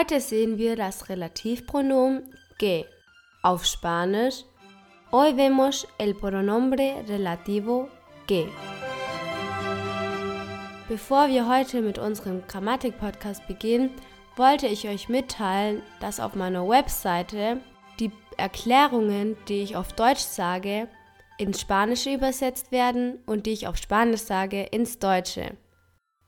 Heute sehen wir das Relativpronomen que. Auf Spanisch, hoy vemos el pronombre relativo que. Bevor wir heute mit unserem Grammatik-Podcast beginnen, wollte ich euch mitteilen, dass auf meiner Webseite die Erklärungen, die ich auf Deutsch sage, ins Spanische übersetzt werden und die ich auf Spanisch sage, ins Deutsche.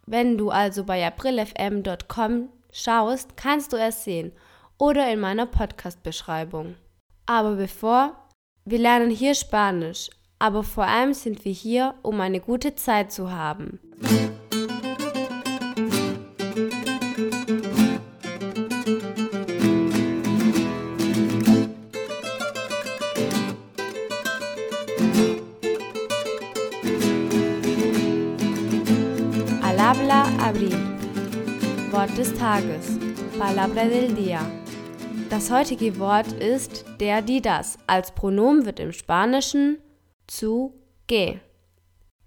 Wenn du also bei aprilfm.com schaust, kannst du es sehen oder in meiner Podcast-Beschreibung. Aber bevor, wir lernen hier Spanisch, aber vor allem sind wir hier, um eine gute Zeit zu haben. Habla Abril. Wort des Tages. Palabra del día. Das heutige Wort ist der, die, das. Als Pronomen wird im Spanischen zu que.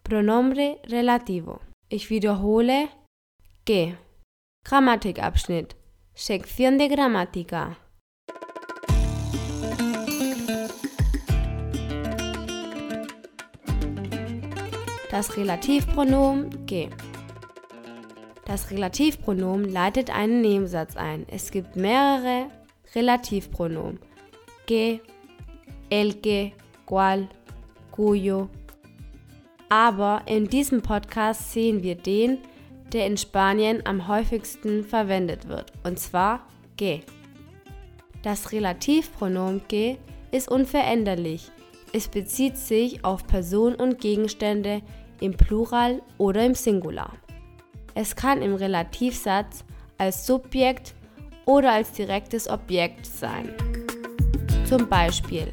Pronombre relativo. Ich wiederhole que. Grammatikabschnitt. Sección de gramática. Das Relativpronomen que. Das Relativpronomen leitet einen Nebensatz ein. Es gibt mehrere Relativpronomen. Que, el que, cual, cuyo. Aber in diesem Podcast sehen wir den, der in Spanien am häufigsten verwendet wird, und zwar que. Das Relativpronomen que ist unveränderlich. Es bezieht sich auf Personen und Gegenstände im Plural oder im Singular. Es kann im Relativsatz als Subjekt oder als direktes Objekt sein. Zum Beispiel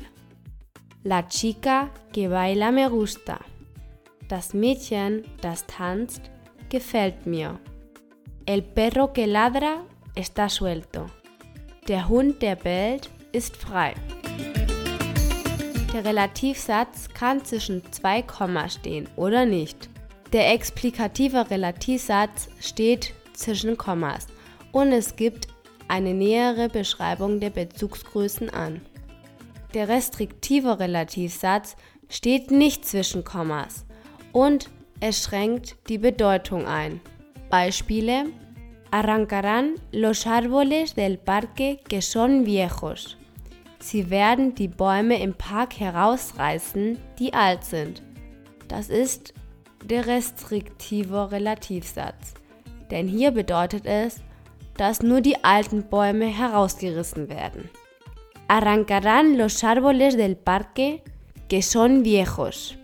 La chica que baila me gusta. Das Mädchen, das tanzt, gefällt mir. El perro que ladra está suelto. Der Hund, der bellt, ist frei. Der Relativsatz kann zwischen zwei Komma stehen oder nicht. Der explikative Relativsatz steht zwischen Kommas und es gibt eine nähere Beschreibung der Bezugsgrößen an. Der restriktive Relativsatz steht nicht zwischen Kommas und es schränkt die Bedeutung ein. Beispiele Arrancarán los árboles del parque que son viejos. Sie werden die Bäume im Park herausreißen, die alt sind. Das ist der restriktive Relativsatz. Denn hier bedeutet es, dass nur die alten Bäume herausgerissen werden. Arrancarán los árboles del parque que son viejos.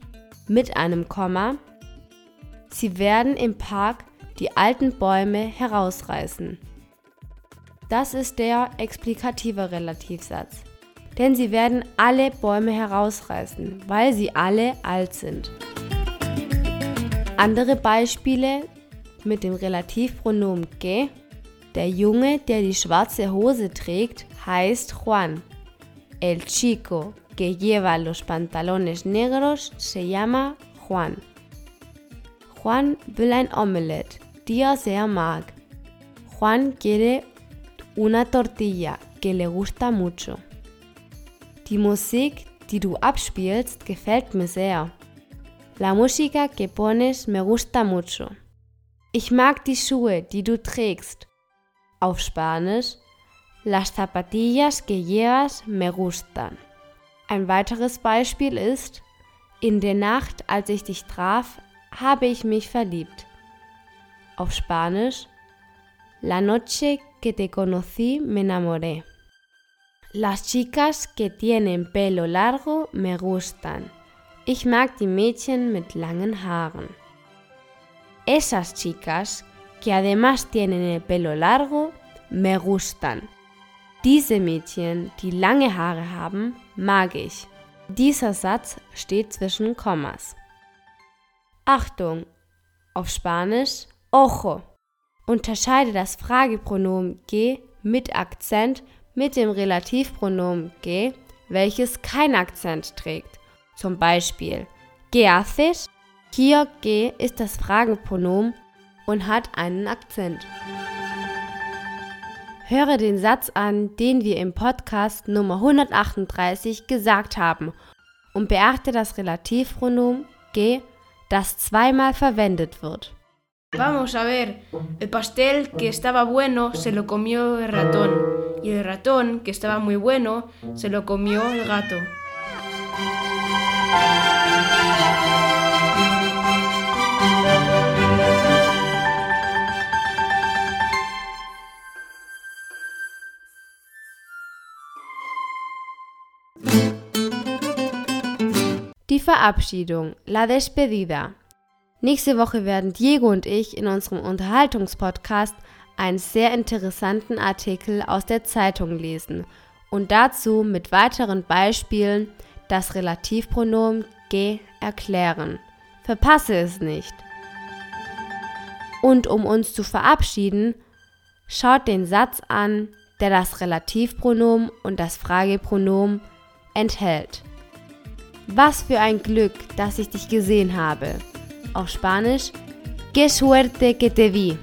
Mit einem Komma. Sie werden im Park die alten Bäume herausreißen. Das ist der explikative Relativsatz. Denn sie werden alle Bäume herausreißen, weil sie alle alt sind. Andere Beispiele mit dem Relativpronomen que. Der Junge, der die schwarze Hose trägt, heißt Juan. El chico que lleva los pantalones negros se llama Juan. Juan will ein Omelette, die er sehr mag. Juan quiere una tortilla que le gusta mucho. Die Musik, die du abspielst, gefällt mir sehr. La música que pones me gusta mucho. Ich mag die Schuhe, die du trägst. Auf Spanisch, las zapatillas que llevas me gustan. Ein weiteres Beispiel ist, in der Nacht, als ich dich traf, habe ich mich verliebt. Auf Spanisch, la noche que te conocí me enamoré. Las chicas que tienen pelo largo me gustan. Ich mag die Mädchen mit langen Haaren. Esas chicas, que además tienen el pelo largo, me gustan. Diese Mädchen, die lange Haare haben, mag ich. Dieser Satz steht zwischen Kommas. Achtung! auf Spanisch ojo. Unterscheide das Fragepronomen ge mit Akzent mit dem Relativpronomen ge, welches keinen Akzent trägt. Zum Beispiel ¿Qué haces? Hier ge ist das Fragepronomen und hat einen Akzent. Höre den Satz an, den wir im Podcast Nummer 138 gesagt haben und beachte das Relativpronomen ge, das zweimal verwendet wird. Vamos a ver, el pastel que estaba bueno se lo comió el ratón y el ratón que estaba muy bueno se lo comió el gato. Die Verabschiedung, la despedida. Nächste Woche werden Diego und ich in unserem Unterhaltungspodcast einen sehr interessanten Artikel aus der Zeitung lesen und dazu mit weiteren Beispielen das Relativpronomen ge erklären. Verpasse es nicht. Und um uns zu verabschieden, schaut den Satz an, der das Relativpronomen und das Fragepronomen enthält. Was für ein Glück, dass ich dich gesehen habe. Auf Spanisch, qué suerte que te vi.